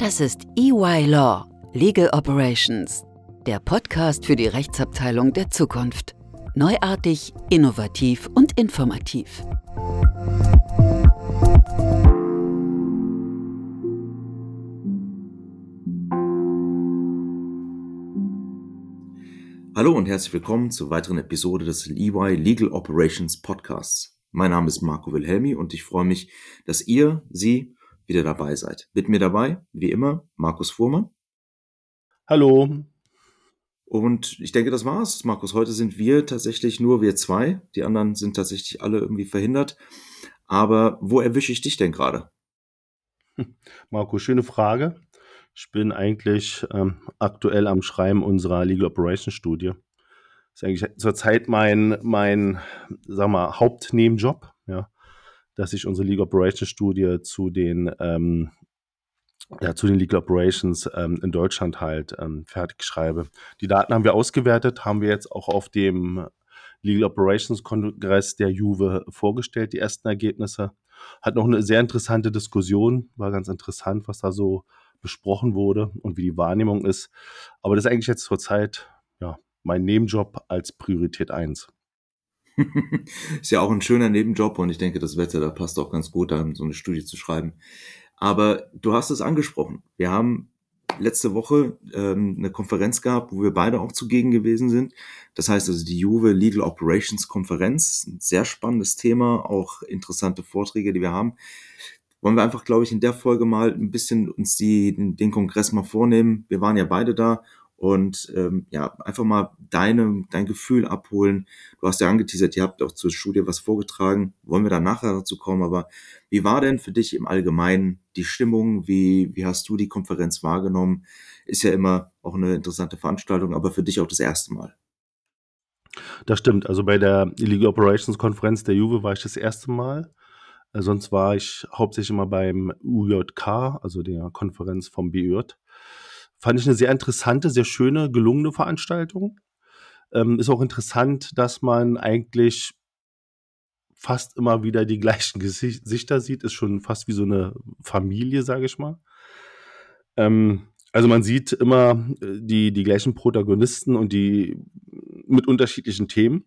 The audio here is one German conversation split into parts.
Das ist EY Law, Legal Operations, der Podcast für die Rechtsabteilung der Zukunft. Neuartig, innovativ und informativ. Hallo und herzlich willkommen zur weiteren Episode des EY Legal Operations Podcasts. Mein Name ist Marco Wilhelmi und ich freue mich, dass ihr, Sie wieder dabei seid. Mit mir dabei, wie immer, Markus Fuhrmann. Hallo. Und ich denke, das war's, Markus. Heute sind wir tatsächlich nur wir zwei. Die anderen sind tatsächlich alle irgendwie verhindert. Aber wo erwische ich dich denn gerade? Marco, schöne Frage. Ich bin eigentlich ähm, aktuell am Schreiben unserer Legal Operations Studie ist eigentlich zurzeit mein, mein, sag mal, Hauptnebenjob, ja, dass ich unsere Legal Operations Studie zu den, ähm, ja, zu den Legal Operations ähm, in Deutschland halt ähm, fertig schreibe. Die Daten haben wir ausgewertet, haben wir jetzt auch auf dem Legal Operations Kongress der Juve vorgestellt, die ersten Ergebnisse. Hat noch eine sehr interessante Diskussion, war ganz interessant, was da so besprochen wurde und wie die Wahrnehmung ist. Aber das ist eigentlich jetzt zurzeit ja, mein Nebenjob als Priorität 1. ist ja auch ein schöner Nebenjob und ich denke, das Wetter, da passt auch ganz gut, da so eine Studie zu schreiben. Aber du hast es angesprochen. Wir haben letzte Woche ähm, eine Konferenz gehabt, wo wir beide auch zugegen gewesen sind. Das heißt also die Juve Legal Operations Konferenz. Ein sehr spannendes Thema, auch interessante Vorträge, die wir haben. Wollen wir einfach, glaube ich, in der Folge mal ein bisschen uns die, den Kongress mal vornehmen. Wir waren ja beide da und ähm, ja, einfach mal deine, dein Gefühl abholen. Du hast ja angeteasert, ihr habt auch zur Studie was vorgetragen, wollen wir da nachher dazu kommen, aber wie war denn für dich im Allgemeinen die Stimmung? Wie, wie hast du die Konferenz wahrgenommen? Ist ja immer auch eine interessante Veranstaltung, aber für dich auch das erste Mal. Das stimmt. Also bei der League Operations Konferenz der Juve war ich das erste Mal. Äh, sonst war ich hauptsächlich immer beim UJK, also der Konferenz vom BJ. Fand ich eine sehr interessante, sehr schöne, gelungene Veranstaltung. Ähm, ist auch interessant, dass man eigentlich fast immer wieder die gleichen Gesichter sieht. Ist schon fast wie so eine Familie, sage ich mal. Ähm, also man sieht immer äh, die, die gleichen Protagonisten und die mit unterschiedlichen Themen.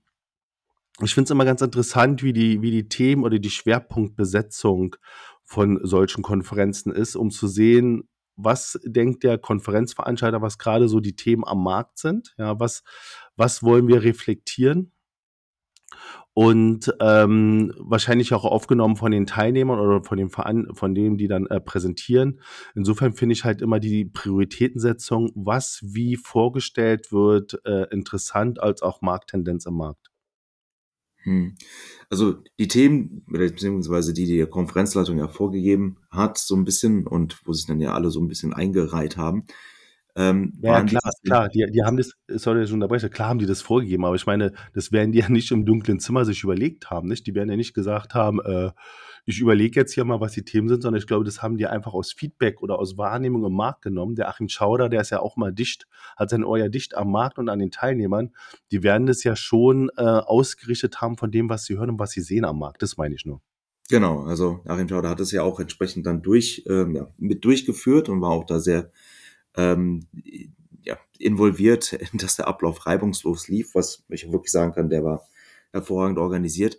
Ich finde es immer ganz interessant, wie die, wie die Themen oder die Schwerpunktbesetzung von solchen Konferenzen ist, um zu sehen, was denkt der Konferenzveranstalter, was gerade so die Themen am Markt sind? Ja, was, was wollen wir reflektieren? Und ähm, wahrscheinlich auch aufgenommen von den Teilnehmern oder von, den Veran von denen, die dann äh, präsentieren. Insofern finde ich halt immer die Prioritätensetzung, was wie vorgestellt wird, äh, interessant als auch Markttendenz im Markt. Hm. Also die Themen, beziehungsweise die die Konferenzleitung ja vorgegeben hat, so ein bisschen und wo sich dann ja alle so ein bisschen eingereiht haben. Ähm, ja, klar, klar, die, die haben das, sorry, schon dabei, klar haben die das vorgegeben, aber ich meine, das werden die ja nicht im dunklen Zimmer sich überlegt haben, nicht? Die werden ja nicht gesagt haben, äh, ich überlege jetzt hier mal, was die Themen sind, sondern ich glaube, das haben die einfach aus Feedback oder aus Wahrnehmung im Markt genommen. Der Achim Schauder, der ist ja auch mal dicht, hat sein Ohr ja dicht am Markt und an den Teilnehmern. Die werden das ja schon äh, ausgerichtet haben von dem, was sie hören und was sie sehen am Markt. Das meine ich nur. Genau, also Achim Schauder hat es ja auch entsprechend dann durch, ähm, ja, mit durchgeführt und war auch da sehr ähm, ja, involviert, dass der Ablauf reibungslos lief, was ich wirklich sagen kann, der war hervorragend organisiert.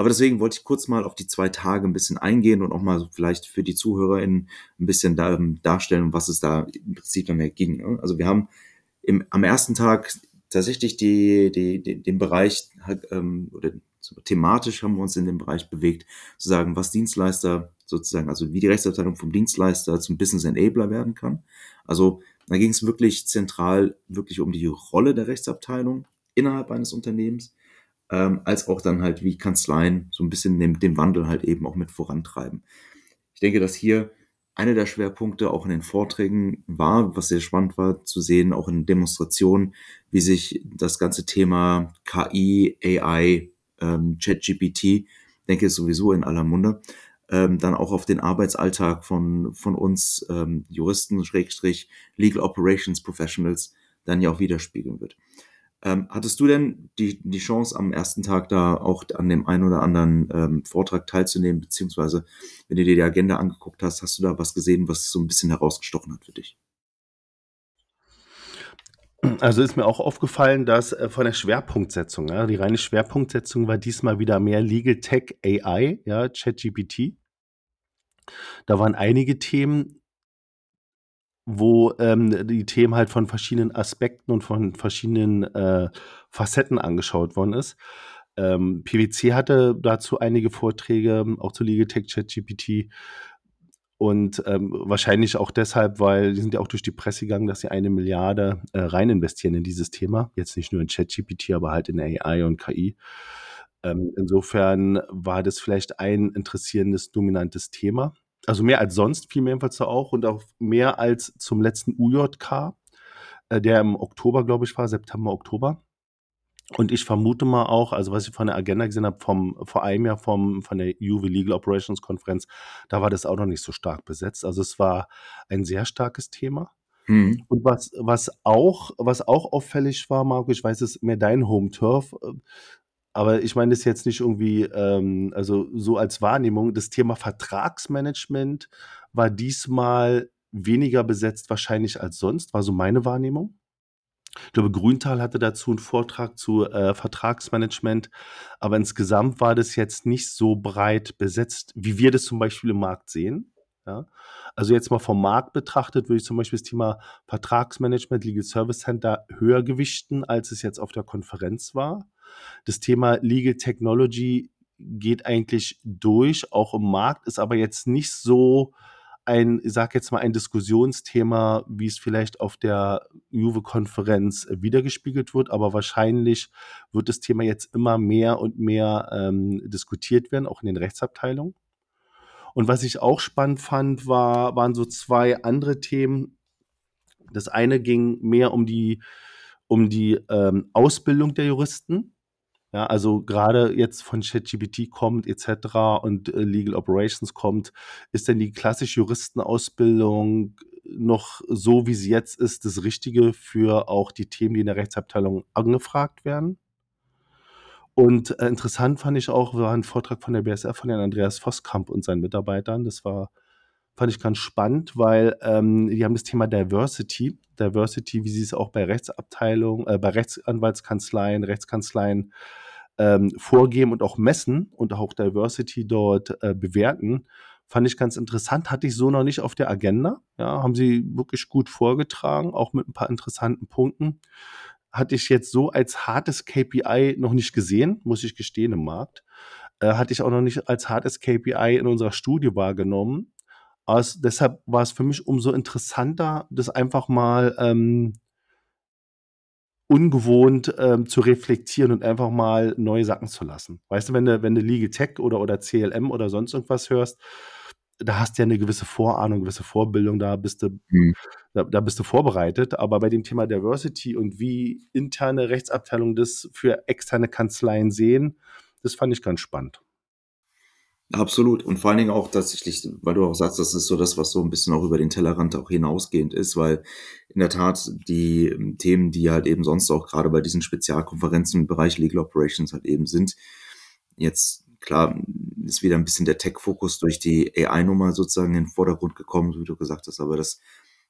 Aber deswegen wollte ich kurz mal auf die zwei Tage ein bisschen eingehen und auch mal vielleicht für die ZuhörerInnen ein bisschen da, ähm, darstellen, was es da im Prinzip dann mehr ging. Ne? Also wir haben im, am ersten Tag tatsächlich die, die, die, den Bereich ähm, oder thematisch haben wir uns in dem Bereich bewegt, zu sagen, was Dienstleister sozusagen, also wie die Rechtsabteilung vom Dienstleister zum Business Enabler werden kann. Also da ging es wirklich zentral wirklich um die Rolle der Rechtsabteilung innerhalb eines Unternehmens ähm, als auch dann halt wie Kanzleien so ein bisschen den, den Wandel halt eben auch mit vorantreiben. Ich denke, dass hier einer der Schwerpunkte auch in den Vorträgen war, was sehr spannend war zu sehen, auch in Demonstrationen, wie sich das ganze Thema KI, AI, ähm, ChatGPT, denke ich sowieso in aller Munde, ähm, dann auch auf den Arbeitsalltag von, von uns ähm, Juristen, Schrägstrich, Legal Operations Professionals dann ja auch widerspiegeln wird. Ähm, hattest du denn die, die Chance, am ersten Tag da auch an dem einen oder anderen ähm, Vortrag teilzunehmen, beziehungsweise wenn du dir die Agenda angeguckt hast, hast du da was gesehen, was so ein bisschen herausgestochen hat für dich? Also ist mir auch aufgefallen, dass äh, von der Schwerpunktsetzung, ja, die reine Schwerpunktsetzung war diesmal wieder mehr Legal Tech AI, ja, ChatGPT. Da waren einige Themen, wo ähm, die Themen halt von verschiedenen Aspekten und von verschiedenen äh, Facetten angeschaut worden ist. Ähm, PwC hatte dazu einige Vorträge, auch zu Legal Tech ChatGPT. Und ähm, wahrscheinlich auch deshalb, weil die sind ja auch durch die Presse gegangen, dass sie eine Milliarde äh, rein investieren in dieses Thema. Jetzt nicht nur in ChatGPT, aber halt in AI und KI. Ähm, insofern war das vielleicht ein interessierendes, dominantes Thema. Also mehr als sonst, fiel mir jedenfalls so auch und auch mehr als zum letzten UJK, äh, der im Oktober, glaube ich, war, September, Oktober. Und ich vermute mal auch, also was ich von der Agenda gesehen habe, vom, vor einem Jahr vom, von der UV Legal Operations Konferenz, da war das auch noch nicht so stark besetzt. Also es war ein sehr starkes Thema. Mhm. Und was, was auch, was auch auffällig war, Marco, ich weiß, es ist mehr dein Home Turf, äh, aber ich meine das jetzt nicht irgendwie, ähm, also so als Wahrnehmung. Das Thema Vertragsmanagement war diesmal weniger besetzt wahrscheinlich als sonst, war so meine Wahrnehmung. Ich glaube, Grüntal hatte dazu einen Vortrag zu äh, Vertragsmanagement, aber insgesamt war das jetzt nicht so breit besetzt, wie wir das zum Beispiel im Markt sehen. Ja? Also jetzt mal vom Markt betrachtet, würde ich zum Beispiel das Thema Vertragsmanagement, Legal Service Center höher gewichten, als es jetzt auf der Konferenz war. Das Thema Legal Technology geht eigentlich durch, auch im Markt, ist aber jetzt nicht so ein, ich sag jetzt mal, ein Diskussionsthema, wie es vielleicht auf der Juve-Konferenz wiedergespiegelt wird, aber wahrscheinlich wird das Thema jetzt immer mehr und mehr ähm, diskutiert werden, auch in den Rechtsabteilungen. Und was ich auch spannend fand, war, waren so zwei andere Themen. Das eine ging mehr um die, um die ähm, Ausbildung der Juristen. Ja, also gerade jetzt von ChatGPT kommt etc. und äh, Legal Operations kommt, ist denn die klassische Juristenausbildung noch so, wie sie jetzt ist, das Richtige für auch die Themen, die in der Rechtsabteilung angefragt werden? Und äh, interessant fand ich auch, war ein Vortrag von der BSF von Herrn Andreas Voskamp und seinen Mitarbeitern. Das war, fand ich ganz spannend, weil ähm, die haben das Thema Diversity, Diversity, wie sie es auch bei Rechtsabteilungen, äh, bei Rechtsanwaltskanzleien, Rechtskanzleien ähm, vorgeben und auch messen und auch Diversity dort äh, bewerten, fand ich ganz interessant. Hatte ich so noch nicht auf der Agenda. Ja, haben sie wirklich gut vorgetragen, auch mit ein paar interessanten Punkten. Hatte ich jetzt so als hartes KPI noch nicht gesehen, muss ich gestehen, im Markt. Äh, hatte ich auch noch nicht als hartes KPI in unserer Studie wahrgenommen. Also deshalb war es für mich umso interessanter, das einfach mal ähm, ungewohnt ähm, zu reflektieren und einfach mal neu sacken zu lassen. Weißt du, wenn du, wenn du Legal Tech oder, oder CLM oder sonst irgendwas hörst, da hast du ja eine gewisse Vorahnung, eine gewisse Vorbildung, da bist du, mhm. da, da, bist du vorbereitet. Aber bei dem Thema Diversity und wie interne Rechtsabteilungen das für externe Kanzleien sehen, das fand ich ganz spannend. Absolut. Und vor allen Dingen auch tatsächlich, weil du auch sagst, das ist so das, was so ein bisschen auch über den Tellerrand auch hinausgehend ist, weil in der Tat die ähm, Themen, die halt eben sonst auch gerade bei diesen Spezialkonferenzen im Bereich Legal Operations halt eben sind, jetzt klar ist wieder ein bisschen der Tech-Fokus durch die AI-Nummer sozusagen in den Vordergrund gekommen, wie du gesagt hast, aber das,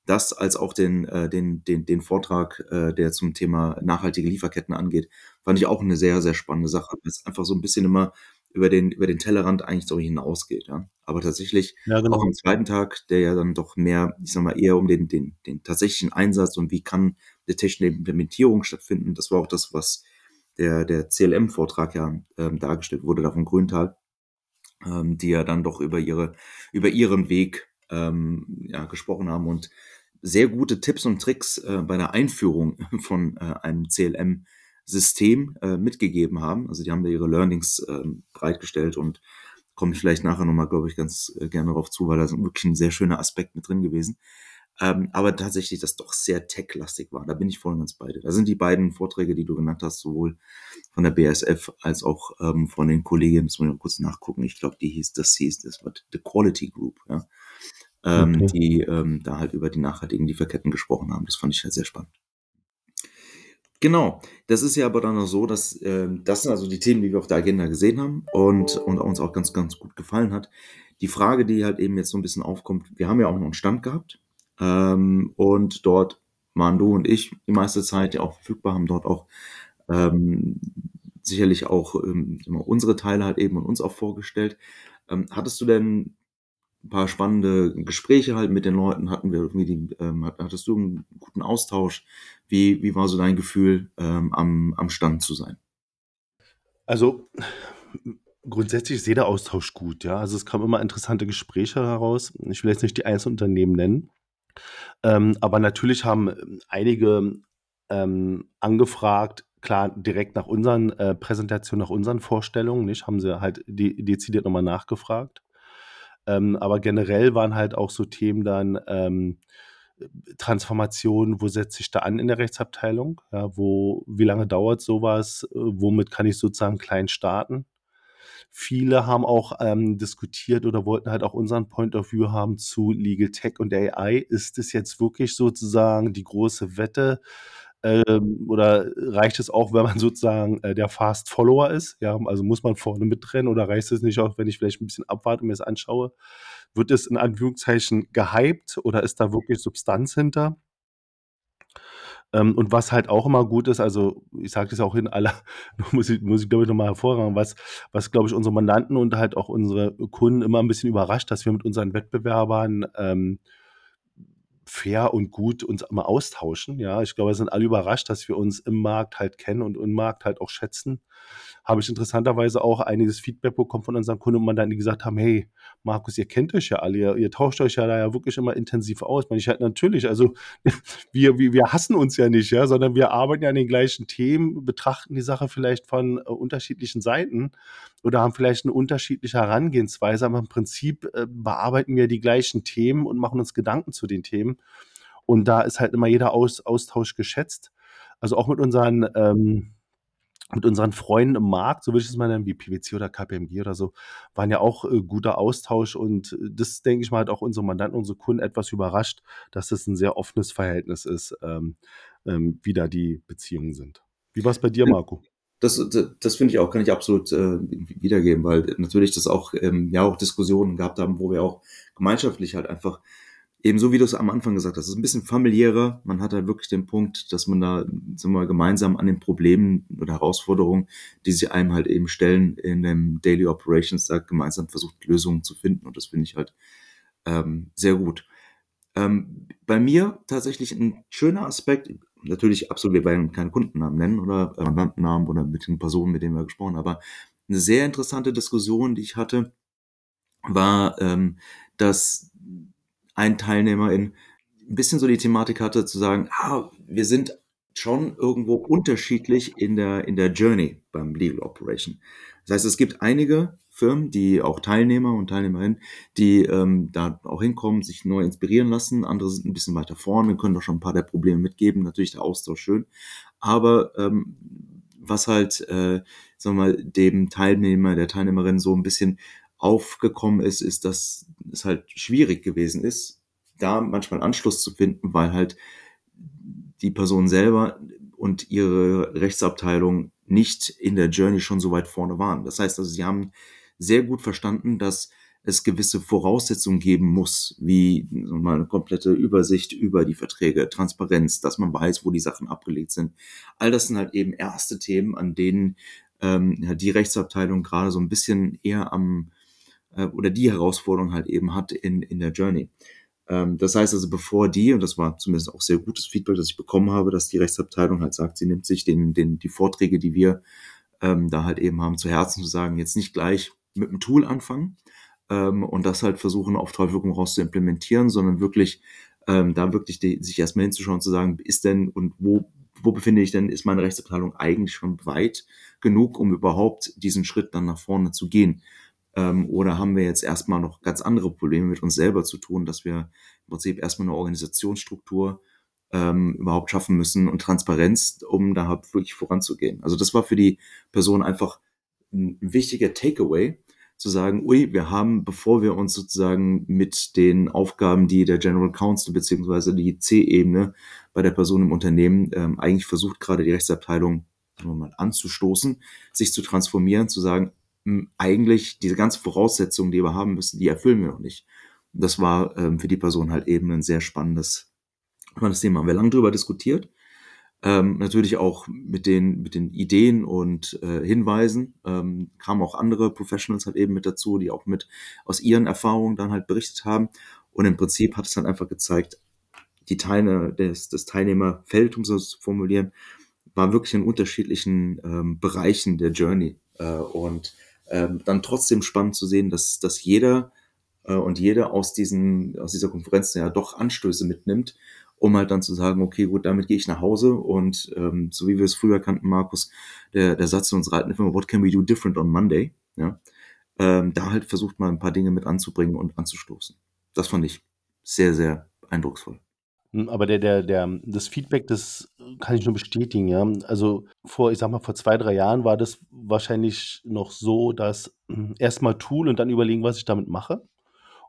das als auch den, äh, den, den, den Vortrag, äh, der zum Thema nachhaltige Lieferketten angeht, fand ich auch eine sehr, sehr spannende Sache. weil Es einfach so ein bisschen immer über den, über den Tellerrand eigentlich so hinausgeht. Ja. Aber tatsächlich ja, genau. auch am zweiten Tag, der ja dann doch mehr, ich sag mal, eher um den, den, den tatsächlichen Einsatz und wie kann die technische Implementierung stattfinden. Das war auch das, was der, der CLM-Vortrag ja ähm, dargestellt wurde, da von Grüntal, ähm, die ja dann doch über ihre, über ihren Weg ähm, ja, gesprochen haben und sehr gute Tipps und Tricks äh, bei der Einführung von äh, einem CLM System äh, mitgegeben haben. Also die haben da ihre Learnings äh, bereitgestellt und komme ich vielleicht nachher nochmal, glaube ich, ganz äh, gerne darauf zu, weil da ist wirklich ein sehr schöner Aspekt mit drin gewesen. Ähm, aber tatsächlich, das doch sehr tech-lastig war. Da bin ich voll und ganz beide. Da sind die beiden Vorträge, die du genannt hast, sowohl von der BSF als auch ähm, von den Kolleginnen, das muss ich mal kurz nachgucken. Ich glaube, die hieß, das hieß, das war The Quality Group, ja. Ähm, okay. die ähm, da halt über die nachhaltigen Lieferketten gesprochen haben. Das fand ich halt sehr spannend. Genau. Das ist ja aber dann auch so, dass äh, das sind also die Themen, die wir auf der Agenda gesehen haben und, und uns auch ganz, ganz gut gefallen hat. Die Frage, die halt eben jetzt so ein bisschen aufkommt, wir haben ja auch noch einen Stand gehabt ähm, und dort waren du und ich die meiste Zeit ja auch verfügbar, haben dort auch ähm, sicherlich auch ähm, unsere Teile halt eben und uns auch vorgestellt. Ähm, hattest du denn ein paar spannende Gespräche halt mit den Leuten, hatten wir irgendwie die, ähm, hattest du einen guten Austausch? Wie, wie war so dein Gefühl, ähm, am, am Stand zu sein? Also grundsätzlich ist jeder Austausch gut, ja. Also es kamen immer interessante Gespräche heraus. Ich will jetzt nicht die einzelnen Unternehmen nennen, ähm, aber natürlich haben einige ähm, angefragt, klar, direkt nach unseren äh, Präsentationen, nach unseren Vorstellungen, nicht, haben sie halt de dezidiert nochmal nachgefragt. Ähm, aber generell waren halt auch so Themen dann ähm, Transformation, wo setze ich da an in der Rechtsabteilung? Ja, wo, wie lange dauert sowas? Äh, womit kann ich sozusagen klein starten? Viele haben auch ähm, diskutiert oder wollten halt auch unseren Point of View haben zu Legal Tech und AI. Ist es jetzt wirklich sozusagen die große Wette? Ähm, oder reicht es auch, wenn man sozusagen äh, der Fast Follower ist? Ja, also muss man vorne mitrennen oder reicht es nicht auch, wenn ich vielleicht ein bisschen abwarte und mir das anschaue? Wird es in Anführungszeichen gehypt oder ist da wirklich Substanz hinter? Ähm, und was halt auch immer gut ist, also ich sage das auch in aller, muss ich, muss ich glaube ich nochmal hervorragen, was, was glaube ich unsere Mandanten und halt auch unsere Kunden immer ein bisschen überrascht, dass wir mit unseren Wettbewerbern ähm, fair und gut uns immer austauschen. Ja, ich glaube, wir sind alle überrascht, dass wir uns im Markt halt kennen und im Markt halt auch schätzen. Habe ich interessanterweise auch einiges Feedback bekommen von unseren Kunden und man dann die gesagt haben, hey, Markus, ihr kennt euch ja alle, ihr, ihr tauscht euch ja da ja wirklich immer intensiv aus. Ich meine, ich halt natürlich, also wir, wir, wir hassen uns ja nicht, ja, sondern wir arbeiten ja an den gleichen Themen, betrachten die Sache vielleicht von äh, unterschiedlichen Seiten oder haben vielleicht eine unterschiedliche Herangehensweise, aber im Prinzip äh, bearbeiten wir die gleichen Themen und machen uns Gedanken zu den Themen. Und da ist halt immer jeder Aus, Austausch geschätzt. Also auch mit unseren, ähm, mit unseren Freunden im Markt, so würde ich es mal nennen, wie PwC oder KPMG oder so, waren ja auch äh, guter Austausch und äh, das, denke ich mal, hat auch unsere Mandanten, unsere Kunden etwas überrascht, dass das ein sehr offenes Verhältnis ist, ähm, ähm, wie da die Beziehungen sind. Wie war es bei dir, Marco? Das, das, das finde ich auch, kann ich absolut äh, wiedergeben, weil natürlich das auch, ähm, ja, auch Diskussionen gehabt haben, wo wir auch gemeinschaftlich halt einfach, ebenso wie du es am Anfang gesagt hast, es ist ein bisschen familiärer. Man hat halt wirklich den Punkt, dass man da, sagen wir gemeinsam an den Problemen oder Herausforderungen, die sich einem halt eben stellen in dem Daily Operations, da gemeinsam versucht, Lösungen zu finden. Und das finde ich halt ähm, sehr gut. Ähm, bei mir tatsächlich ein schöner Aspekt, natürlich absolut, wir werden keine Kundennamen nennen oder äh, oder mit den Personen, mit denen wir gesprochen haben, aber eine sehr interessante Diskussion, die ich hatte, war, ähm, dass ein Teilnehmer in ein bisschen so die Thematik hatte, zu sagen, ah, wir sind schon irgendwo unterschiedlich in der, in der Journey beim Legal Operation. Das heißt, es gibt einige Firmen, die auch Teilnehmer und Teilnehmerinnen, die ähm, da auch hinkommen, sich neu inspirieren lassen. Andere sind ein bisschen weiter vorne, können doch schon ein paar der Probleme mitgeben. Natürlich der Austausch schön. Aber ähm, was halt, äh, sagen wir mal, dem Teilnehmer, der Teilnehmerin so ein bisschen aufgekommen ist, ist, dass es halt schwierig gewesen ist, da manchmal Anschluss zu finden, weil halt die Person selber und ihre Rechtsabteilung nicht in der Journey schon so weit vorne waren. Das heißt also, sie haben sehr gut verstanden, dass es gewisse Voraussetzungen geben muss, wie mal eine komplette Übersicht über die Verträge, Transparenz, dass man weiß, wo die Sachen abgelegt sind. All das sind halt eben erste Themen, an denen ähm, die Rechtsabteilung gerade so ein bisschen eher am äh, oder die Herausforderung halt eben hat in, in der Journey. Ähm, das heißt also, bevor die, und das war zumindest auch sehr gutes Feedback, das ich bekommen habe, dass die Rechtsabteilung halt sagt, sie nimmt sich den, den, die Vorträge, die wir ähm, da halt eben haben, zu Herzen zu sagen, jetzt nicht gleich mit dem Tool anfangen ähm, und das halt versuchen, auf Teufel komm raus zu implementieren, sondern wirklich ähm, da wirklich die, sich erstmal hinzuschauen, zu sagen, ist denn und wo, wo befinde ich denn, ist meine Rechtsabteilung eigentlich schon weit genug, um überhaupt diesen Schritt dann nach vorne zu gehen? Ähm, oder haben wir jetzt erstmal noch ganz andere Probleme mit uns selber zu tun, dass wir im Prinzip erstmal eine Organisationsstruktur ähm, überhaupt schaffen müssen und Transparenz, um da halt wirklich voranzugehen. Also das war für die Person einfach ein wichtiger Takeaway, zu sagen, ui, wir haben, bevor wir uns sozusagen mit den Aufgaben, die der General Counsel beziehungsweise die C-Ebene bei der Person im Unternehmen ähm, eigentlich versucht, gerade die Rechtsabteilung mal, anzustoßen, sich zu transformieren, zu sagen, eigentlich diese ganzen Voraussetzungen, die wir haben müssen, die erfüllen wir noch nicht. Das war ähm, für die Person halt eben ein sehr spannendes, spannendes Thema. Haben wir lange drüber diskutiert. Ähm, natürlich auch mit den, mit den Ideen und äh, Hinweisen ähm, kamen auch andere Professionals halt eben mit dazu, die auch mit aus ihren Erfahrungen dann halt berichtet haben. Und im Prinzip hat es dann einfach gezeigt, die Teile des, des Teilnehmerfeld, um es zu formulieren, war wirklich in unterschiedlichen ähm, Bereichen der Journey. Äh, und ähm, dann trotzdem spannend zu sehen, dass, dass jeder äh, und jede aus, diesen, aus dieser Konferenz ja doch Anstöße mitnimmt, um halt dann zu sagen, okay, gut, damit gehe ich nach Hause und ähm, so wie wir es früher kannten, Markus, der, der Satz in unserer alten Firma, what can we do different on Monday? Ja, ähm, da halt versucht mal ein paar Dinge mit anzubringen und anzustoßen. Das fand ich sehr, sehr eindrucksvoll. Hm, aber der der der das Feedback, das kann ich nur bestätigen, ja. Also, vor ich sage mal, vor zwei drei Jahren war das wahrscheinlich noch so, dass hm, erst Tool und dann überlegen, was ich damit mache.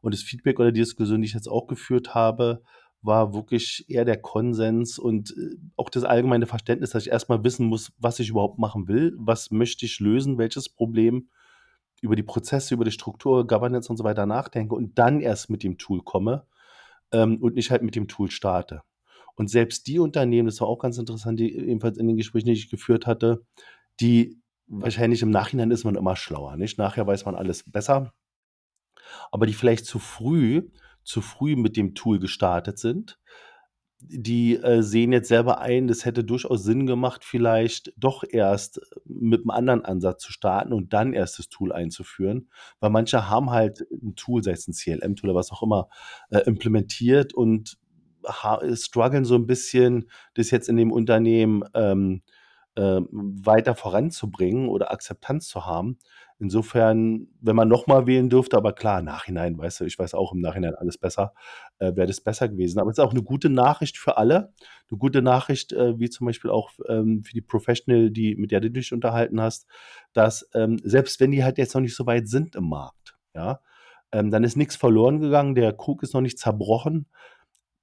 Und das Feedback oder die Diskussion, die ich jetzt auch geführt habe, war wirklich eher der Konsens und, äh, auch das allgemeine Verständnis, dass ich erst mal wissen muss, was ich überhaupt machen will, was möchte ich lösen, welches Problem, über die Prozesse, über die Struktur, Governance und so weiter nachdenke und dann erst mit dem Tool komme ähm, und nicht halt mit dem Tool starte. Und selbst die Unternehmen, das war auch ganz interessant, die ebenfalls in den Gesprächen, die ich geführt hatte, die wahrscheinlich im Nachhinein ist man immer schlauer, nicht? Nachher weiß man alles besser. Aber die vielleicht zu früh, zu früh mit dem Tool gestartet sind, die äh, sehen jetzt selber ein, das hätte durchaus Sinn gemacht, vielleicht doch erst mit einem anderen Ansatz zu starten und dann erst das Tool einzuführen. Weil manche haben halt ein Tool, sei es ein CLM-Tool oder was auch immer, äh, implementiert und strugglen so ein bisschen, das jetzt in dem Unternehmen ähm, äh, weiter voranzubringen oder Akzeptanz zu haben. Insofern, wenn man nochmal wählen dürfte, aber klar, Nachhinein, weißt du, ich weiß auch im Nachhinein alles besser, äh, wäre das besser gewesen. Aber es ist auch eine gute Nachricht für alle. Eine gute Nachricht, äh, wie zum Beispiel auch ähm, für die Professional, die, mit der du dich unterhalten hast, dass ähm, selbst wenn die halt jetzt noch nicht so weit sind im Markt, ja, ähm, dann ist nichts verloren gegangen, der Krug ist noch nicht zerbrochen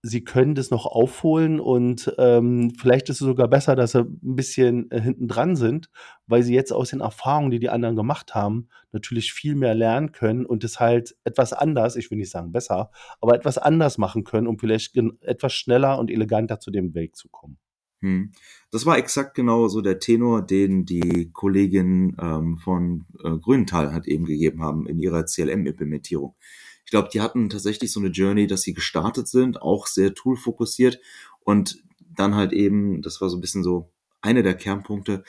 sie können das noch aufholen und ähm, vielleicht ist es sogar besser, dass sie ein bisschen äh, hinten dran sind, weil sie jetzt aus den Erfahrungen, die die anderen gemacht haben, natürlich viel mehr lernen können und es halt etwas anders, ich will nicht sagen besser, aber etwas anders machen können, um vielleicht etwas schneller und eleganter zu dem Weg zu kommen. Hm. Das war exakt genau so der Tenor, den die Kollegin ähm, von äh, Grünenthal hat eben gegeben haben in ihrer CLM-Implementierung. Ich glaube, die hatten tatsächlich so eine Journey, dass sie gestartet sind, auch sehr toolfokussiert und dann halt eben, das war so ein bisschen so eine der Kernpunkte,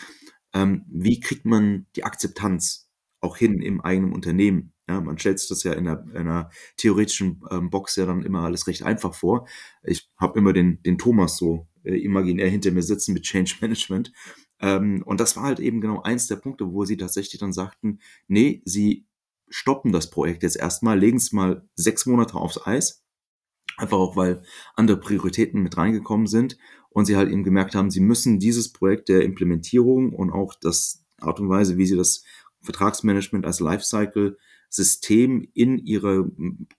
ähm, wie kriegt man die Akzeptanz auch hin im eigenen Unternehmen? Ja, man stellt sich das ja in einer, in einer theoretischen ähm, Box ja dann immer alles recht einfach vor. Ich habe immer den, den Thomas so äh, imaginär hinter mir sitzen mit Change Management. Ähm, und das war halt eben genau eins der Punkte, wo sie tatsächlich dann sagten, nee, sie stoppen das Projekt jetzt erstmal, legen es mal sechs Monate aufs Eis. Einfach auch, weil andere Prioritäten mit reingekommen sind und sie halt eben gemerkt haben, sie müssen dieses Projekt der Implementierung und auch das Art und Weise, wie sie das Vertragsmanagement als Lifecycle-System in ihre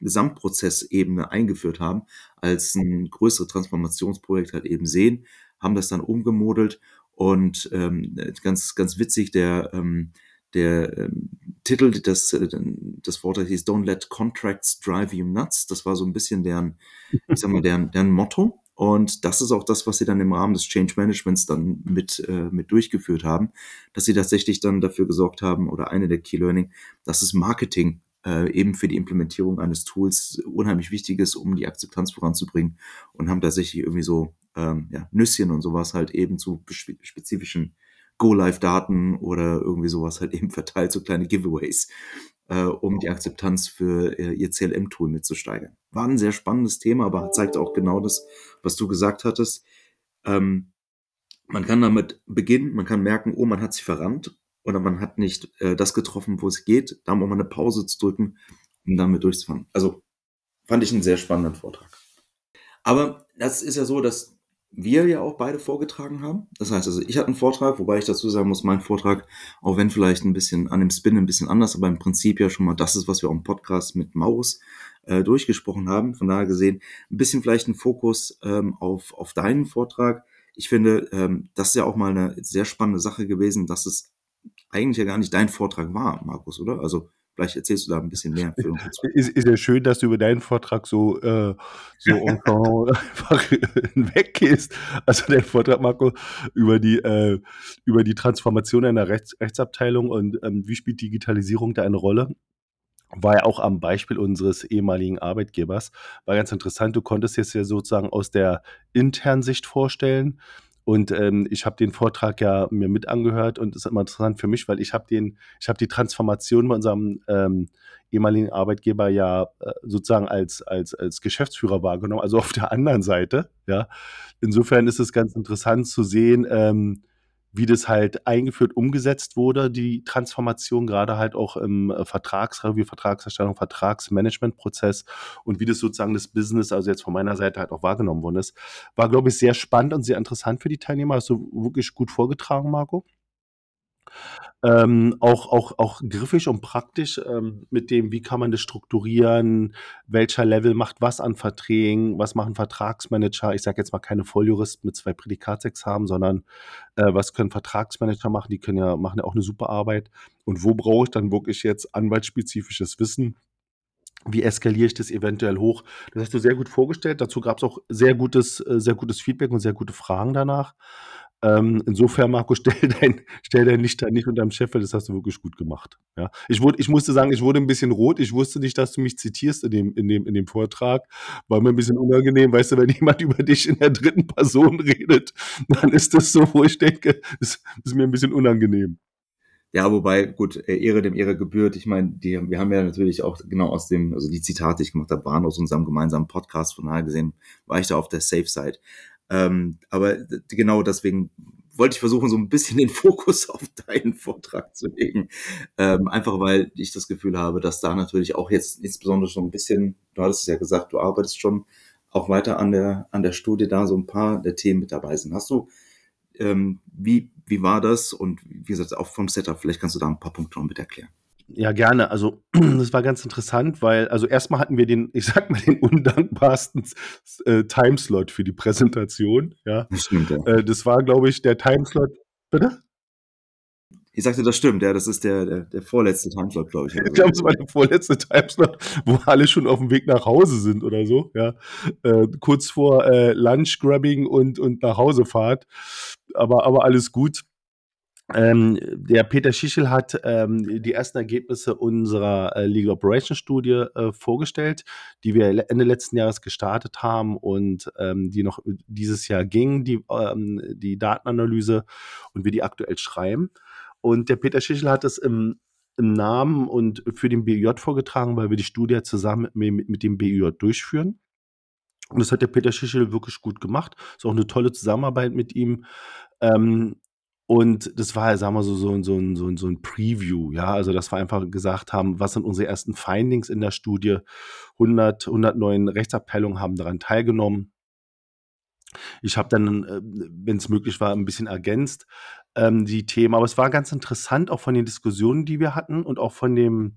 Gesamtprozessebene eingeführt haben, als ein größeres Transformationsprojekt halt eben sehen, haben das dann umgemodelt und ähm, ganz, ganz witzig, der ähm, der ähm, Titel des, äh, des Wortes hieß Don't let contracts drive you nuts. Das war so ein bisschen deren, ich sag mal, deren, deren Motto. Und das ist auch das, was sie dann im Rahmen des Change Managements dann mit, äh, mit durchgeführt haben, dass sie tatsächlich dann dafür gesorgt haben, oder eine der Key Learning, dass es Marketing äh, eben für die Implementierung eines Tools unheimlich wichtig ist, um die Akzeptanz voranzubringen und haben tatsächlich irgendwie so ähm, ja, Nüsschen und sowas halt eben zu spezifischen Go-Live-Daten oder irgendwie sowas halt eben verteilt, so kleine Giveaways, äh, um die Akzeptanz für äh, ihr CLM-Tool mitzusteigern. War ein sehr spannendes Thema, aber zeigt auch genau das, was du gesagt hattest. Ähm, man kann damit beginnen, man kann merken, oh, man hat sich verrannt oder man hat nicht äh, das getroffen, wo es geht. Da muss man eine Pause zu drücken, um damit durchzufahren. Also fand ich einen sehr spannenden Vortrag. Aber das ist ja so, dass wir ja auch beide vorgetragen haben. Das heißt also, ich hatte einen Vortrag, wobei ich dazu sagen muss, mein Vortrag, auch wenn vielleicht ein bisschen an dem Spin ein bisschen anders, aber im Prinzip ja schon mal das ist, was wir auch im Podcast mit Maus äh, durchgesprochen haben. Von daher gesehen, ein bisschen vielleicht ein Fokus ähm, auf, auf deinen Vortrag. Ich finde, ähm, das ist ja auch mal eine sehr spannende Sache gewesen, dass es eigentlich ja gar nicht dein Vortrag war, Markus, oder? Also Vielleicht erzählst du da ein bisschen mehr für uns. Ist, ist ja schön, dass du über deinen Vortrag so, äh, so einfach weggehst. Also dein Vortrag, Marco, über die, äh, über die Transformation einer Rechts Rechtsabteilung und ähm, wie spielt Digitalisierung da eine Rolle? war ja auch am Beispiel unseres ehemaligen Arbeitgebers. War ganz interessant. Du konntest jetzt ja sozusagen aus der internen Sicht vorstellen, und ähm, ich habe den Vortrag ja mir mit angehört und ist immer interessant für mich, weil ich habe den, ich habe die Transformation bei unserem ähm, ehemaligen Arbeitgeber ja äh, sozusagen als, als, als Geschäftsführer wahrgenommen, also auf der anderen Seite. Ja. Insofern ist es ganz interessant zu sehen, ähm, wie das halt eingeführt, umgesetzt wurde, die Transformation, gerade halt auch im äh, Vertragsreview, Vertragserstellung, Vertragsmanagementprozess und wie das sozusagen das Business, also jetzt von meiner Seite halt auch wahrgenommen worden ist. War, glaube ich, sehr spannend und sehr interessant für die Teilnehmer. Hast du wirklich gut vorgetragen, Marco? Ähm, auch, auch, auch griffig und praktisch ähm, mit dem, wie kann man das strukturieren, welcher Level macht was an Verträgen, was machen Vertragsmanager. Ich sage jetzt mal keine Volljuristen mit zwei Prädikatsexamen, sondern äh, was können Vertragsmanager machen? Die können ja, machen ja auch eine super Arbeit. Und wo brauche ich dann wirklich jetzt anwaltsspezifisches Wissen? Wie eskaliere ich das eventuell hoch? Das hast du sehr gut vorgestellt. Dazu gab es auch sehr gutes, äh, sehr gutes Feedback und sehr gute Fragen danach. Ähm, insofern, Marco, stell dein, stell dein Licht da nicht unterm Scheffel, das hast du wirklich gut gemacht. Ja. Ich, wurde, ich musste sagen, ich wurde ein bisschen rot. Ich wusste nicht, dass du mich zitierst in dem, in dem, in dem Vortrag. War mir ein bisschen unangenehm. Weißt du, wenn jemand über dich in der dritten Person redet, dann ist das so, wo ich denke, das ist mir ein bisschen unangenehm. Ja, wobei, gut, äh, Ehre dem Ehre gebührt. Ich meine, die, wir haben ja natürlich auch genau aus dem, also die Zitate, die ich gemacht habe, waren aus unserem gemeinsamen Podcast. Von daher gesehen war ich da auf der Safe Side. Ähm, aber genau deswegen wollte ich versuchen, so ein bisschen den Fokus auf deinen Vortrag zu legen. Ähm, einfach weil ich das Gefühl habe, dass da natürlich auch jetzt insbesondere schon ein bisschen, du hattest es ja gesagt, du arbeitest schon auch weiter an der, an der Studie da, so ein paar der Themen mit dabei sind. Hast du, ähm, wie, wie war das? Und wie gesagt, auch vom Setup, vielleicht kannst du da ein paar Punkte noch mit erklären. Ja, gerne. Also, das war ganz interessant, weil, also erstmal hatten wir den, ich sag mal, den undankbarsten äh, Timeslot für die Präsentation. Ja. Das stimmt, ja. Äh, das war, glaube ich, der Timeslot. Bitte? Ich sagte, das stimmt, ja, das ist der, der, der vorletzte Timeslot, glaube ich. Ich glaube, es war der vorletzte Timeslot, wo alle schon auf dem Weg nach Hause sind oder so, ja. Äh, kurz vor äh, Lunch-Grabbing und, und nach Hausefahrt. Aber, aber alles gut. Ähm, der Peter Schichel hat ähm, die ersten Ergebnisse unserer äh, Legal Operations Studie äh, vorgestellt, die wir Ende letzten Jahres gestartet haben und ähm, die noch dieses Jahr ging, die, ähm, die Datenanalyse und wir die aktuell schreiben. Und der Peter Schichel hat es im, im Namen und für den BIJ vorgetragen, weil wir die Studie zusammen mit, mit dem BIJ durchführen. Und das hat der Peter Schichel wirklich gut gemacht. Ist auch eine tolle Zusammenarbeit mit ihm. Ähm, und das war, sagen wir so, so, so, so, so ein Preview, ja. Also, dass wir einfach gesagt haben, was sind unsere ersten Findings in der Studie? 100, 109 Rechtsabteilungen haben daran teilgenommen. Ich habe dann, äh, wenn es möglich war, ein bisschen ergänzt ähm, die Themen. Aber es war ganz interessant, auch von den Diskussionen, die wir hatten und auch von dem,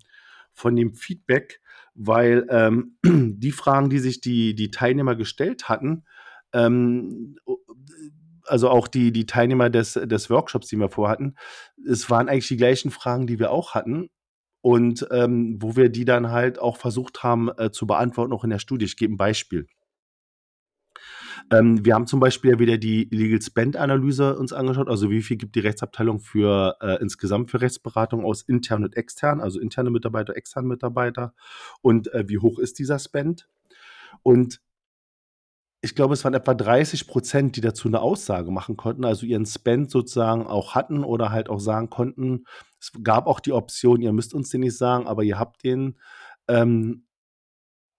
von dem Feedback, weil ähm, die Fragen, die sich die, die Teilnehmer gestellt hatten, ähm, also auch die, die Teilnehmer des, des Workshops, die wir vorhatten, es waren eigentlich die gleichen Fragen, die wir auch hatten. Und ähm, wo wir die dann halt auch versucht haben äh, zu beantworten, auch in der Studie. Ich gebe ein Beispiel. Ähm, wir haben zum Beispiel wieder die Legal Spend Analyse uns angeschaut, also wie viel gibt die Rechtsabteilung für äh, insgesamt für Rechtsberatung aus intern und extern, also interne Mitarbeiter, externe Mitarbeiter und äh, wie hoch ist dieser Spend? Und ich glaube, es waren etwa 30 Prozent, die dazu eine Aussage machen konnten, also ihren Spend sozusagen auch hatten oder halt auch sagen konnten. Es gab auch die Option, ihr müsst uns den nicht sagen, aber ihr habt den. Ähm,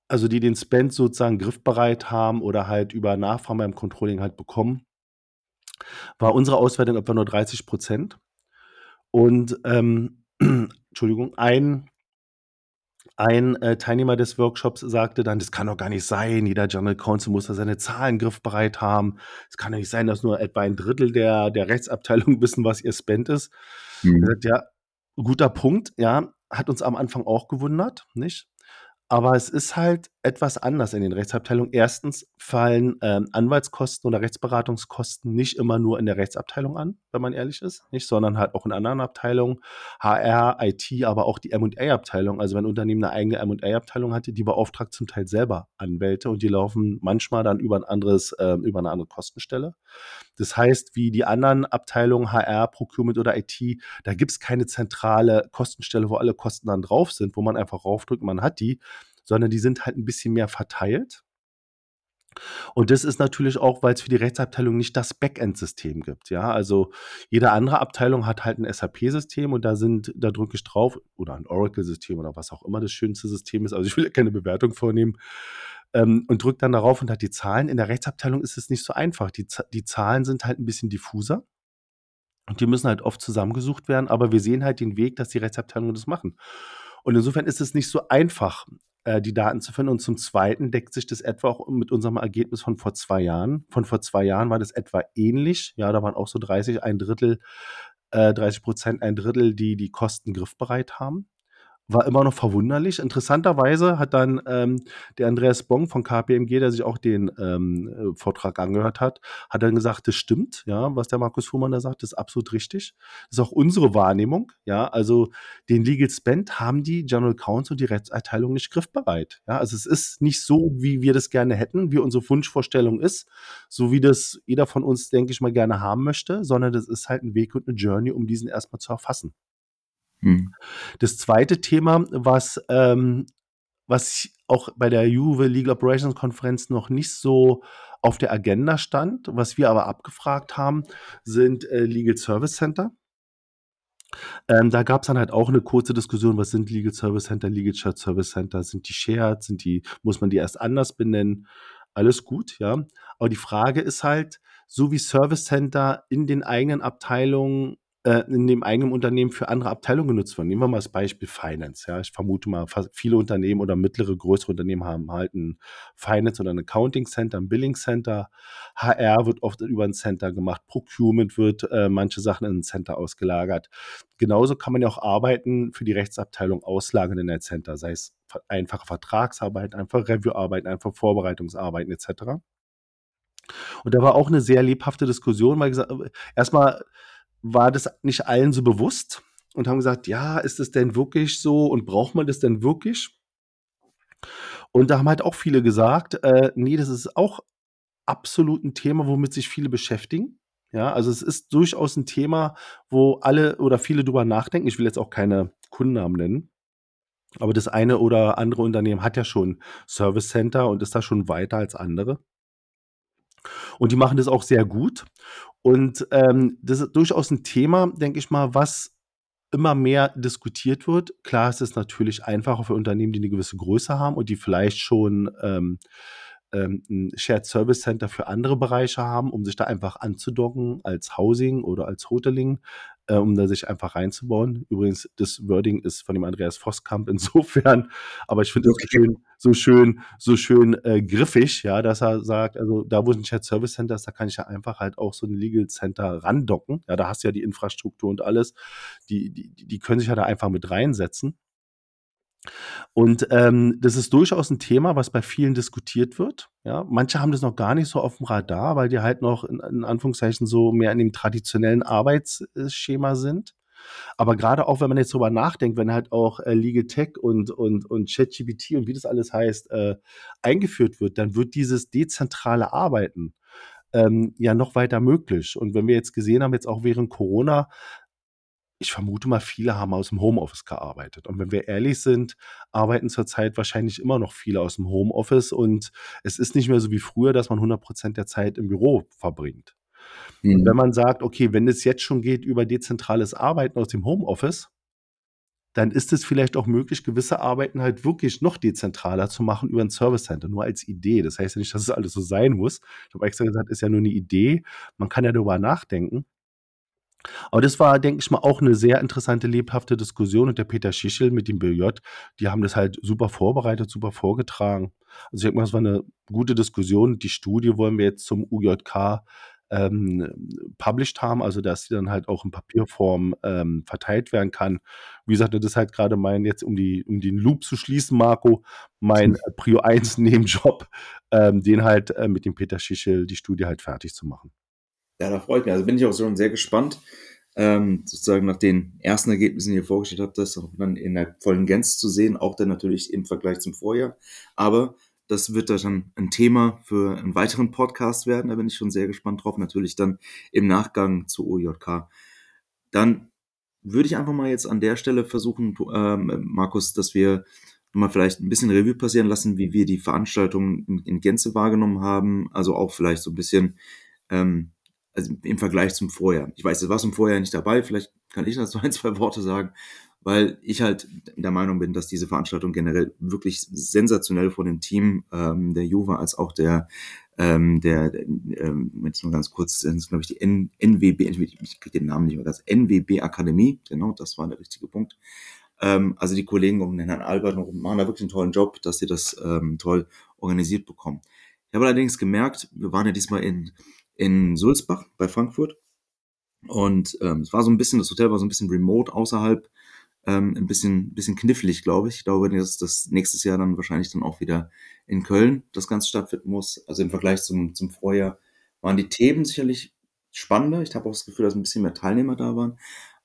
also die den Spend sozusagen griffbereit haben oder halt über Nachfragen beim Controlling halt bekommen, war unsere Auswertung etwa nur 30 Prozent. Und ähm, Entschuldigung, ein ein äh, Teilnehmer des Workshops sagte dann, das kann doch gar nicht sein, jeder General Counsel muss da seine Zahlen griffbereit haben. Es kann doch nicht sein, dass nur etwa ein Drittel der, der Rechtsabteilung wissen, was ihr Spend ist. Mhm. Sagt, ja, guter Punkt, ja, hat uns am Anfang auch gewundert, nicht? Aber es ist halt etwas anders in den Rechtsabteilungen. Erstens fallen ähm, Anwaltskosten oder Rechtsberatungskosten nicht immer nur in der Rechtsabteilung an, wenn man ehrlich ist, nicht, sondern halt auch in anderen Abteilungen, HR, IT, aber auch die M&A-Abteilung. Also wenn ein Unternehmen eine eigene M&A-Abteilung hatte, die beauftragt zum Teil selber Anwälte und die laufen manchmal dann über ein anderes, äh, über eine andere Kostenstelle. Das heißt, wie die anderen Abteilungen, HR, Procurement oder IT, da gibt es keine zentrale Kostenstelle, wo alle Kosten dann drauf sind, wo man einfach raufdrückt, man hat die, sondern die sind halt ein bisschen mehr verteilt. Und das ist natürlich auch, weil es für die Rechtsabteilung nicht das Backend-System gibt. Ja, also jede andere Abteilung hat halt ein SAP-System und da sind, da drücke ich drauf oder ein Oracle-System oder was auch immer das schönste System ist. Also ich will ja keine Bewertung vornehmen ähm, und drücke dann darauf und hat die Zahlen. In der Rechtsabteilung ist es nicht so einfach. Die, die Zahlen sind halt ein bisschen diffuser. Und die müssen halt oft zusammengesucht werden, aber wir sehen halt den Weg, dass die Rechtsabteilungen das machen. Und insofern ist es nicht so einfach, äh, die Daten zu finden. Und zum Zweiten deckt sich das etwa auch mit unserem Ergebnis von vor zwei Jahren. Von vor zwei Jahren war das etwa ähnlich. Ja, da waren auch so 30, ein Drittel, äh, 30 Prozent, ein Drittel, die die Kosten griffbereit haben war immer noch verwunderlich. Interessanterweise hat dann ähm, der Andreas Bong von KPMG, der sich auch den ähm, äh, Vortrag angehört hat, hat dann gesagt, das stimmt, ja, was der Markus Fuhrmann da sagt, ist absolut richtig. Das ist auch unsere Wahrnehmung, ja, also den Legal Spend haben die General Counsel und die Rechtsabteilung nicht griffbereit. Ja, also es ist nicht so, wie wir das gerne hätten, wie unsere Wunschvorstellung ist, so wie das jeder von uns, denke ich mal, gerne haben möchte, sondern das ist halt ein Weg und eine Journey, um diesen erstmal zu erfassen. Mhm. Das zweite Thema, was, ähm, was auch bei der Juve Legal Operations Konferenz noch nicht so auf der Agenda stand, was wir aber abgefragt haben, sind äh, Legal Service Center. Ähm, da gab es dann halt auch eine kurze Diskussion, was sind Legal Service Center, Legal Shared Service Center, sind die shared, sind die, muss man die erst anders benennen? Alles gut, ja. Aber die Frage ist halt, so wie Service Center in den eigenen Abteilungen in dem eigenen Unternehmen für andere Abteilungen genutzt werden. Nehmen wir mal das Beispiel Finance. Ja, ich vermute mal, viele Unternehmen oder mittlere, größere Unternehmen haben halt ein Finance oder ein Accounting Center, ein Billing Center. HR wird oft über ein Center gemacht. Procurement wird äh, manche Sachen in ein Center ausgelagert. Genauso kann man ja auch Arbeiten für die Rechtsabteilung auslagern in ein Center, sei es einfache Vertragsarbeit, einfach Reviewarbeit, einfach Vorbereitungsarbeiten etc. Und da war auch eine sehr lebhafte Diskussion, weil gesagt, erstmal war das nicht allen so bewusst und haben gesagt, ja, ist es denn wirklich so und braucht man das denn wirklich? Und da haben halt auch viele gesagt, äh, nee, das ist auch absolut ein Thema, womit sich viele beschäftigen. Ja, also es ist durchaus ein Thema, wo alle oder viele drüber nachdenken. Ich will jetzt auch keine Kundennamen nennen. Aber das eine oder andere Unternehmen hat ja schon Service Center und ist da schon weiter als andere. Und die machen das auch sehr gut. Und ähm, das ist durchaus ein Thema, denke ich mal, was immer mehr diskutiert wird. Klar ist es natürlich einfacher für Unternehmen, die eine gewisse Größe haben und die vielleicht schon ähm, ähm, ein Shared Service Center für andere Bereiche haben, um sich da einfach anzudocken als Housing oder als Hoteling äh, um da sich einfach reinzubauen. Übrigens, das Wording ist von dem Andreas Voskamp insofern, aber ich finde es okay. so schön, so schön, so schön äh, griffig, ja, dass er sagt, also da, wo es ein Chat Service Center ist, da kann ich ja einfach halt auch so ein Legal Center randocken. Ja, da hast du ja die Infrastruktur und alles. Die, die, die können sich ja da einfach mit reinsetzen. Und ähm, das ist durchaus ein Thema, was bei vielen diskutiert wird. Ja, manche haben das noch gar nicht so auf dem Radar, weil die halt noch in, in Anführungszeichen so mehr in dem traditionellen Arbeitsschema sind. Aber gerade auch, wenn man jetzt drüber nachdenkt, wenn halt auch äh, Legal Tech und, und, und ChatGPT und wie das alles heißt, äh, eingeführt wird, dann wird dieses dezentrale Arbeiten ähm, ja noch weiter möglich. Und wenn wir jetzt gesehen haben, jetzt auch während Corona, ich vermute mal, viele haben aus dem Homeoffice gearbeitet. Und wenn wir ehrlich sind, arbeiten zurzeit wahrscheinlich immer noch viele aus dem Homeoffice. Und es ist nicht mehr so wie früher, dass man 100 Prozent der Zeit im Büro verbringt. Mhm. Und wenn man sagt, okay, wenn es jetzt schon geht über dezentrales Arbeiten aus dem Homeoffice, dann ist es vielleicht auch möglich, gewisse Arbeiten halt wirklich noch dezentraler zu machen über ein Service Center, nur als Idee. Das heißt ja nicht, dass es alles so sein muss. Ich habe extra gesagt, ist ja nur eine Idee. Man kann ja darüber nachdenken. Aber das war, denke ich mal, auch eine sehr interessante, lebhafte Diskussion und der Peter Schichel mit dem BJ, die haben das halt super vorbereitet, super vorgetragen. Also, ich denke mal, es war eine gute Diskussion. Die Studie wollen wir jetzt zum UJK, ähm, published haben, also, dass sie dann halt auch in Papierform, ähm, verteilt werden kann. Wie gesagt, das ist halt gerade mein jetzt, um die um den Loop zu schließen, Marco, mein, äh, Prio 1 Nebenjob, ähm, den halt, äh, mit dem Peter Schichel die Studie halt fertig zu machen. Ja, da freut mich. Also bin ich auch schon sehr gespannt, ähm, sozusagen nach den ersten Ergebnissen, die ihr vorgestellt habt, das auch dann in der vollen Gänze zu sehen, auch dann natürlich im Vergleich zum Vorjahr. Aber das wird dann ein Thema für einen weiteren Podcast werden. Da bin ich schon sehr gespannt drauf. Natürlich dann im Nachgang zu OJK. Dann würde ich einfach mal jetzt an der Stelle versuchen, ähm, Markus, dass wir mal vielleicht ein bisschen Revue passieren lassen, wie wir die Veranstaltung in, in Gänze wahrgenommen haben. Also auch vielleicht so ein bisschen ähm, also im Vergleich zum Vorjahr. Ich weiß, es war zum Vorjahr nicht dabei, vielleicht kann ich dazu ein, zwei Worte sagen, weil ich halt der Meinung bin, dass diese Veranstaltung generell wirklich sensationell von dem Team ähm, der Juve als auch der ähm, der, ähm, jetzt nur ganz kurz, das ist glaube ich die N NWB, ich kriege den Namen nicht mehr ganz, NWB Akademie, genau, das war der richtige Punkt. Ähm, also die Kollegen um den Herrn Albert machen da wirklich einen tollen Job, dass sie das ähm, toll organisiert bekommen. Ich habe allerdings gemerkt, wir waren ja diesmal in in Sulzbach bei Frankfurt. Und ähm, es war so ein bisschen, das Hotel war so ein bisschen remote außerhalb, ähm, ein bisschen, bisschen knifflig, glaube ich. Ich glaube, dass das nächstes Jahr dann wahrscheinlich dann auch wieder in Köln das Ganze stattfinden muss. Also im Vergleich zum, zum Vorjahr waren die Themen sicherlich spannender. Ich habe auch das Gefühl, dass ein bisschen mehr Teilnehmer da waren.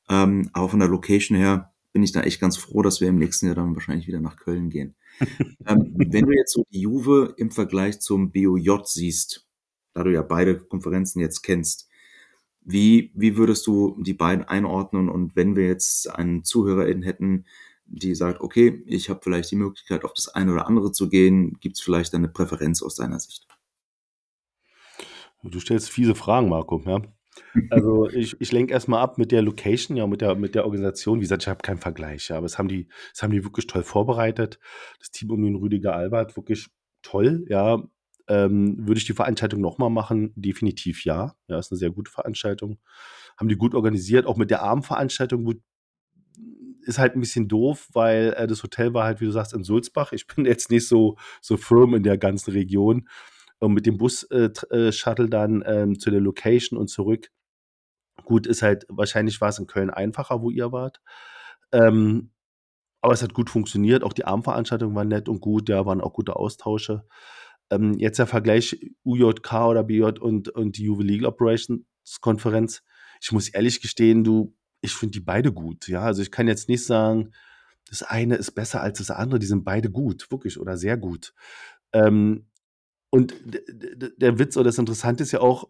Ähm, aber von der Location her bin ich da echt ganz froh, dass wir im nächsten Jahr dann wahrscheinlich wieder nach Köln gehen. ähm, wenn du jetzt so die Juve im Vergleich zum BOJ siehst, da du ja beide Konferenzen jetzt kennst, wie, wie würdest du die beiden einordnen? Und wenn wir jetzt einen ZuhörerInnen hätten, die sagt, okay, ich habe vielleicht die Möglichkeit, auf das eine oder andere zu gehen, gibt es vielleicht eine Präferenz aus deiner Sicht? Du stellst fiese Fragen, Marco. Ja? Also ich, ich lenke erstmal ab mit der Location, ja, mit der, mit der Organisation. Wie gesagt, ich habe keinen Vergleich, ja, aber es haben die, das haben die wirklich toll vorbereitet. Das Team um den Rüdiger Albert wirklich toll, ja. Ähm, würde ich die Veranstaltung nochmal machen? Definitiv ja. Ja, ist eine sehr gute Veranstaltung. Haben die gut organisiert, auch mit der Abendveranstaltung gut. Ist halt ein bisschen doof, weil äh, das Hotel war halt, wie du sagst, in Sulzbach. Ich bin jetzt nicht so, so firm in der ganzen Region. Und mit dem Bus-Shuttle äh, dann ähm, zu der Location und zurück. Gut, ist halt, wahrscheinlich war es in Köln einfacher, wo ihr wart. Ähm, aber es hat gut funktioniert. Auch die Abendveranstaltung war nett und gut. Da waren auch gute Austausche. Ähm, jetzt der Vergleich UJK oder BJ und, und die Juve Legal Operations Konferenz. Ich muss ehrlich gestehen, du, ich finde die beide gut. Ja, also ich kann jetzt nicht sagen, das eine ist besser als das andere. Die sind beide gut, wirklich oder sehr gut. Ähm, und der Witz oder das Interessante ist ja auch,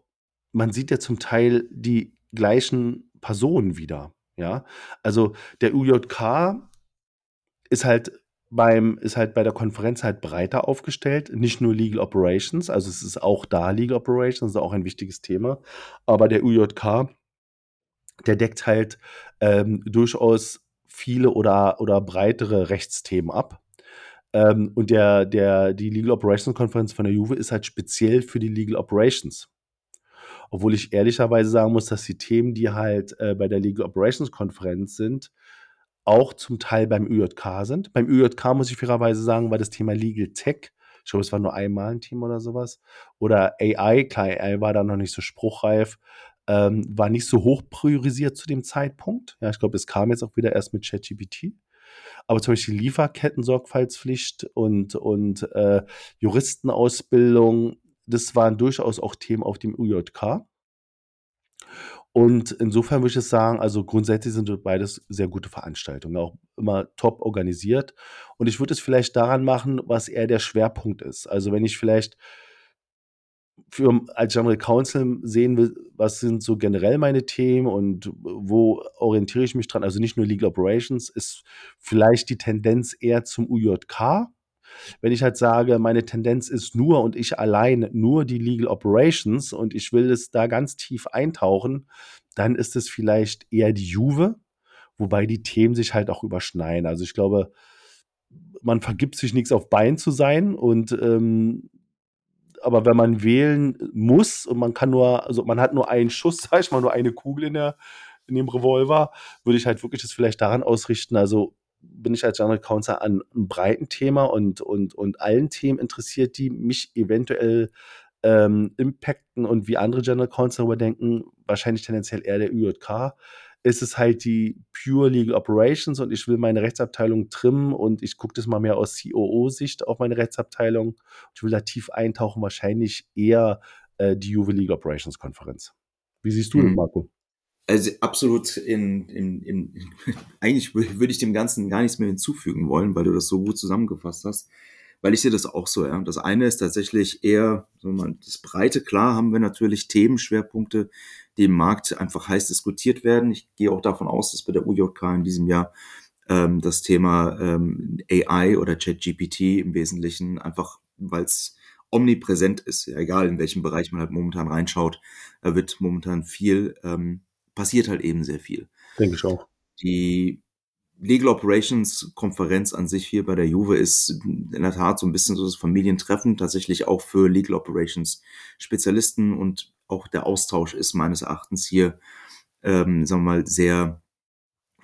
man sieht ja zum Teil die gleichen Personen wieder. Ja, also der UJK ist halt beim, ist halt bei der Konferenz halt breiter aufgestellt, nicht nur Legal Operations, also es ist auch da Legal Operations, ist auch ein wichtiges Thema, aber der UJK, der deckt halt ähm, durchaus viele oder, oder breitere Rechtsthemen ab. Ähm, und der, der, die Legal Operations Konferenz von der Juve ist halt speziell für die Legal Operations. Obwohl ich ehrlicherweise sagen muss, dass die Themen, die halt äh, bei der Legal Operations Konferenz sind, auch zum Teil beim ÜJK sind. Beim ÜJK muss ich fairerweise sagen, war das Thema Legal Tech, ich glaube, es war nur einmal ein Thema oder sowas, oder AI, klar, AI war da noch nicht so spruchreif, ähm, war nicht so hoch priorisiert zu dem Zeitpunkt. Ja, ich glaube, es kam jetzt auch wieder erst mit ChatGPT. Aber zum Beispiel Lieferketten-Sorgfaltspflicht und, und äh, Juristenausbildung, das waren durchaus auch Themen auf dem UJK. Und insofern würde ich sagen, also grundsätzlich sind beides sehr gute Veranstaltungen, auch immer top organisiert. Und ich würde es vielleicht daran machen, was eher der Schwerpunkt ist. Also wenn ich vielleicht für als General Counsel sehen will, was sind so generell meine Themen und wo orientiere ich mich dran? Also nicht nur Legal Operations, ist vielleicht die Tendenz eher zum UJK, wenn ich halt sage, meine Tendenz ist nur und ich allein nur die Legal Operations und ich will es da ganz tief eintauchen, dann ist es vielleicht eher die Juve, wobei die Themen sich halt auch überschneiden. Also ich glaube, man vergibt sich nichts auf Bein zu sein und ähm, aber wenn man wählen muss und man kann nur, also man hat nur einen Schuss, sag ich mal, nur eine Kugel in der, in dem Revolver, würde ich halt wirklich das vielleicht daran ausrichten, also bin ich als General Counsel an einem breiten Thema und, und, und allen Themen interessiert, die mich eventuell ähm, impacten und wie andere General Counsel darüber denken, wahrscheinlich tendenziell eher der UJK, ist es halt die Pure Legal Operations und ich will meine Rechtsabteilung trimmen und ich gucke das mal mehr aus COO-Sicht auf meine Rechtsabteilung. Ich will da tief eintauchen, wahrscheinlich eher äh, die Juve Legal Operations Konferenz. Wie siehst du hm. das, Marco? Also absolut in, in, in eigentlich würde ich dem Ganzen gar nichts mehr hinzufügen wollen, weil du das so gut zusammengefasst hast weil ich sehe das auch so. Ja. Das eine ist tatsächlich eher so mal, das Breite. Klar haben wir natürlich Themenschwerpunkte, die im Markt einfach heiß diskutiert werden. Ich gehe auch davon aus, dass bei der UJK in diesem Jahr ähm, das Thema ähm, AI oder ChatGPT im Wesentlichen einfach, weil es omnipräsent ist, ja, egal in welchem Bereich man halt momentan reinschaut, da wird momentan viel, ähm, passiert halt eben sehr viel. Denke ich auch. Die Legal Operations Konferenz an sich hier bei der Juve ist in der Tat so ein bisschen so das Familientreffen, tatsächlich auch für Legal Operations Spezialisten und auch der Austausch ist meines Erachtens hier, ähm, sagen wir mal, sehr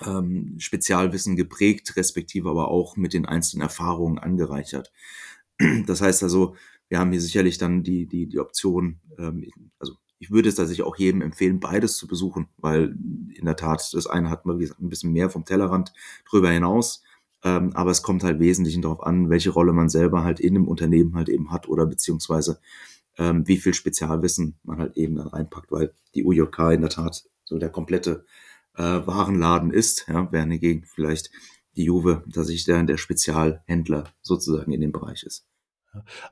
ähm, Spezialwissen geprägt, respektive aber auch mit den einzelnen Erfahrungen angereichert. Das heißt also, wir haben hier sicherlich dann die, die, die Option, ähm, also ich würde es tatsächlich auch jedem empfehlen, beides zu besuchen, weil in der Tat, das eine hat man ein bisschen mehr vom Tellerrand drüber hinaus, ähm, aber es kommt halt wesentlich darauf an, welche Rolle man selber halt in einem Unternehmen halt eben hat oder beziehungsweise ähm, wie viel Spezialwissen man halt eben dann reinpackt, weil die UJK in der Tat so der komplette äh, Warenladen ist, ja, während hingegen vielleicht die Juve tatsächlich der, der Spezialhändler sozusagen in dem Bereich ist.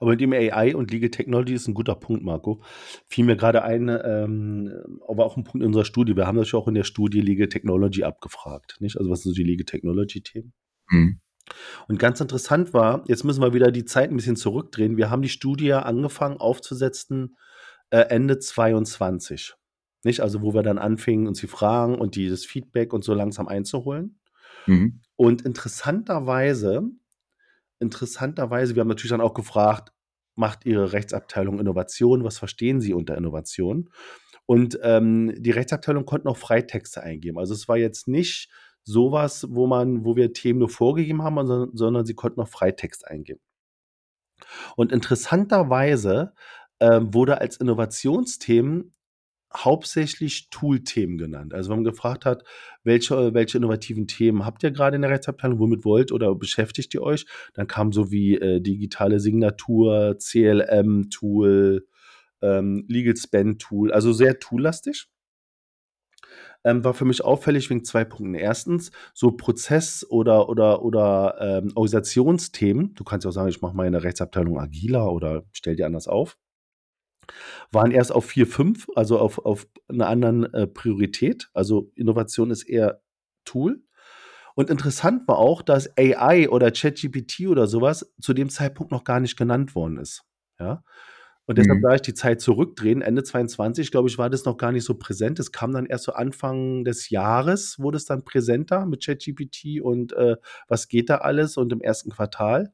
Aber mit dem AI und Legal Technology ist ein guter Punkt, Marco. Fiel mir gerade ein, ähm, aber auch ein Punkt in unserer Studie. Wir haben das ja auch in der Studie Legal Technology abgefragt, nicht? Also was sind so die Legal Technology Themen? Mhm. Und ganz interessant war, jetzt müssen wir wieder die Zeit ein bisschen zurückdrehen. Wir haben die Studie angefangen aufzusetzen äh, Ende 22. Nicht? Also, wo wir dann anfingen, uns die Fragen und dieses Feedback und so langsam einzuholen. Mhm. Und interessanterweise interessanterweise, wir haben natürlich dann auch gefragt, macht Ihre Rechtsabteilung Innovation? Was verstehen Sie unter Innovation? Und ähm, die Rechtsabteilung konnte noch Freitexte eingeben. Also es war jetzt nicht sowas, wo man, wo wir Themen nur vorgegeben haben, sondern, sondern sie konnten noch Freitext eingeben. Und interessanterweise äh, wurde als Innovationsthemen hauptsächlich Tool-Themen genannt. Also wenn man gefragt hat, welche, welche innovativen Themen habt ihr gerade in der Rechtsabteilung, womit wollt oder beschäftigt ihr euch, dann kam so wie äh, digitale Signatur, CLM-Tool, ähm, Legal Spend-Tool, also sehr toollastig. Ähm, war für mich auffällig wegen zwei Punkten. Erstens, so Prozess- oder, oder, oder ähm, Organisationsthemen. Du kannst ja auch sagen, ich mache meine Rechtsabteilung agiler oder stell dir anders auf waren erst auf 4, 5, also auf, auf einer anderen äh, Priorität. Also Innovation ist eher Tool. Und interessant war auch, dass AI oder ChatGPT oder sowas zu dem Zeitpunkt noch gar nicht genannt worden ist. Ja. Und deshalb mhm. ich die Zeit zurückdrehen. Ende 22, glaube ich, war das noch gar nicht so präsent. Es kam dann erst so Anfang des Jahres, wurde es dann präsenter mit ChatGPT und äh, was geht da alles und im ersten Quartal.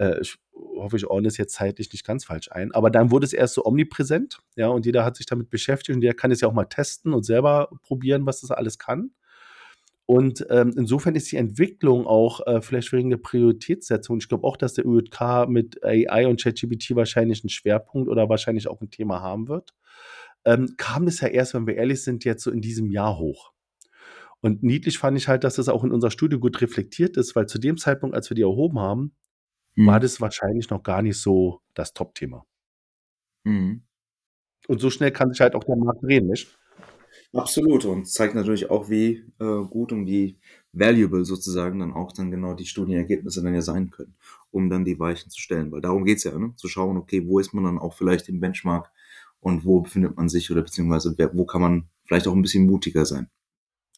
Äh, ich hoffe, ich ordne es jetzt zeitlich nicht ganz falsch ein. Aber dann wurde es erst so omnipräsent, ja, und jeder hat sich damit beschäftigt und der kann es ja auch mal testen und selber probieren, was das alles kann. Und ähm, insofern ist die Entwicklung auch äh, vielleicht wegen der Prioritätssetzung. Ich glaube auch, dass der ÖJK mit AI und ChatGPT wahrscheinlich einen Schwerpunkt oder wahrscheinlich auch ein Thema haben wird. Ähm, kam es ja erst, wenn wir ehrlich sind, jetzt so in diesem Jahr hoch. Und niedlich fand ich halt, dass das auch in unserer Studie gut reflektiert ist, weil zu dem Zeitpunkt, als wir die erhoben haben, mhm. war das wahrscheinlich noch gar nicht so das Top-Thema. Mhm. Und so schnell kann sich halt auch der Markt drehen, nicht? Absolut und zeigt natürlich auch, wie äh, gut und wie valuable sozusagen dann auch dann genau die Studienergebnisse dann ja sein können, um dann die Weichen zu stellen. Weil darum geht es ja, ne? zu schauen, okay, wo ist man dann auch vielleicht im Benchmark und wo befindet man sich oder beziehungsweise wo kann man vielleicht auch ein bisschen mutiger sein.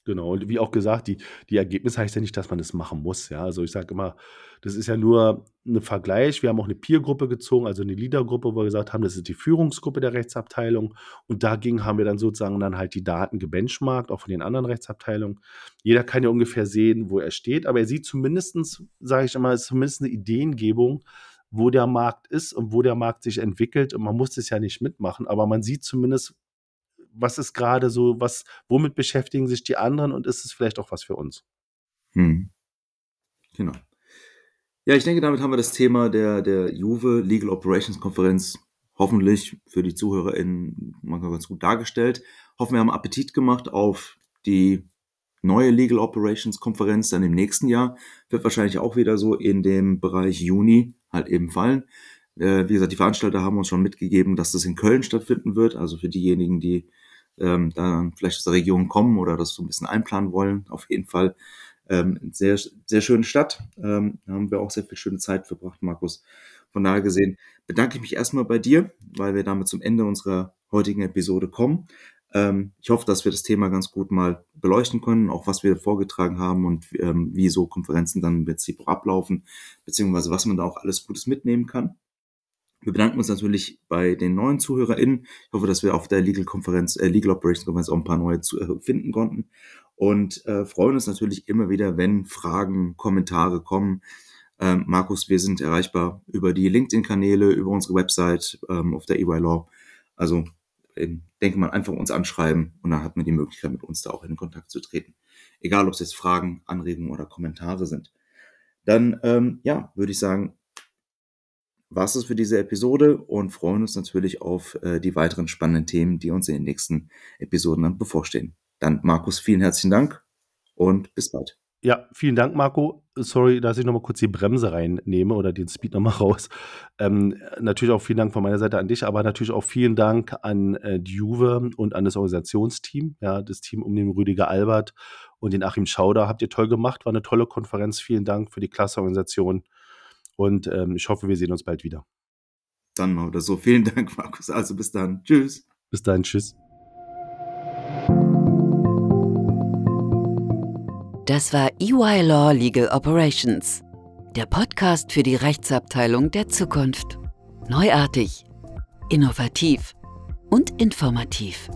Genau, und wie auch gesagt, die, die Ergebnisse heißt ja nicht, dass man das machen muss. Ja, also ich sage immer, das ist ja nur ein Vergleich. Wir haben auch eine Peer-Gruppe gezogen, also eine Leader-Gruppe, wo wir gesagt haben, das ist die Führungsgruppe der Rechtsabteilung. Und dagegen haben wir dann sozusagen dann halt die Daten gebenchmarkt, auch von den anderen Rechtsabteilungen. Jeder kann ja ungefähr sehen, wo er steht, aber er sieht zumindestens, sage ich immer, zumindest eine Ideengebung, wo der Markt ist und wo der Markt sich entwickelt. Und man muss das ja nicht mitmachen, aber man sieht zumindest, was ist gerade so, was, womit beschäftigen sich die anderen und ist es vielleicht auch was für uns? Hm. Genau. Ja, ich denke, damit haben wir das Thema der, der Juve Legal Operations Konferenz hoffentlich für die ZuhörerInnen mal ganz gut dargestellt. Hoffen, wir haben Appetit gemacht auf die neue Legal Operations Konferenz dann im nächsten Jahr. Wird wahrscheinlich auch wieder so in dem Bereich Juni halt eben fallen. Äh, wie gesagt, die Veranstalter haben uns schon mitgegeben, dass das in Köln stattfinden wird. Also für diejenigen, die ähm, da vielleicht aus der Region kommen oder das so ein bisschen einplanen wollen, auf jeden Fall ähm, sehr, sehr schöne Stadt. Ähm, haben wir auch sehr viel schöne Zeit verbracht, Markus. Von daher gesehen bedanke ich mich erstmal bei dir, weil wir damit zum Ende unserer heutigen Episode kommen. Ähm, ich hoffe, dass wir das Thema ganz gut mal beleuchten können, auch was wir vorgetragen haben und ähm, wie so Konferenzen dann im Prinzip ablaufen, beziehungsweise was man da auch alles Gutes mitnehmen kann. Wir bedanken uns natürlich bei den neuen ZuhörerInnen. Ich hoffe, dass wir auf der Legal Konferenz, äh, Legal Operations Konferenz auch ein paar neue Zuhörer finden konnten und äh, freuen uns natürlich immer wieder, wenn Fragen, Kommentare kommen. Ähm, Markus, wir sind erreichbar über die LinkedIn-Kanäle, über unsere Website ähm, auf der EY Law. Also äh, denke mal, einfach uns anschreiben und dann hat man die Möglichkeit, mit uns da auch in Kontakt zu treten. Egal, ob es jetzt Fragen, Anregungen oder Kommentare sind. Dann, ähm, ja, würde ich sagen, war es für diese Episode und freuen uns natürlich auf äh, die weiteren spannenden Themen, die uns in den nächsten Episoden dann bevorstehen. Dann, Markus, vielen herzlichen Dank und bis bald. Ja, vielen Dank, Marco. Sorry, dass ich nochmal kurz die Bremse reinnehme oder den Speed nochmal raus. Ähm, natürlich auch vielen Dank von meiner Seite an dich, aber natürlich auch vielen Dank an äh, die Juve und an das Organisationsteam, ja, das Team um den Rüdiger Albert und den Achim Schauder. Habt ihr toll gemacht, war eine tolle Konferenz. Vielen Dank für die klasse Organisation. Und ähm, ich hoffe, wir sehen uns bald wieder. Dann mal oder so. Vielen Dank, Markus. Also bis dann. Tschüss. Bis dann. Tschüss. Das war EY Law Legal Operations, der Podcast für die Rechtsabteilung der Zukunft. Neuartig, innovativ und informativ.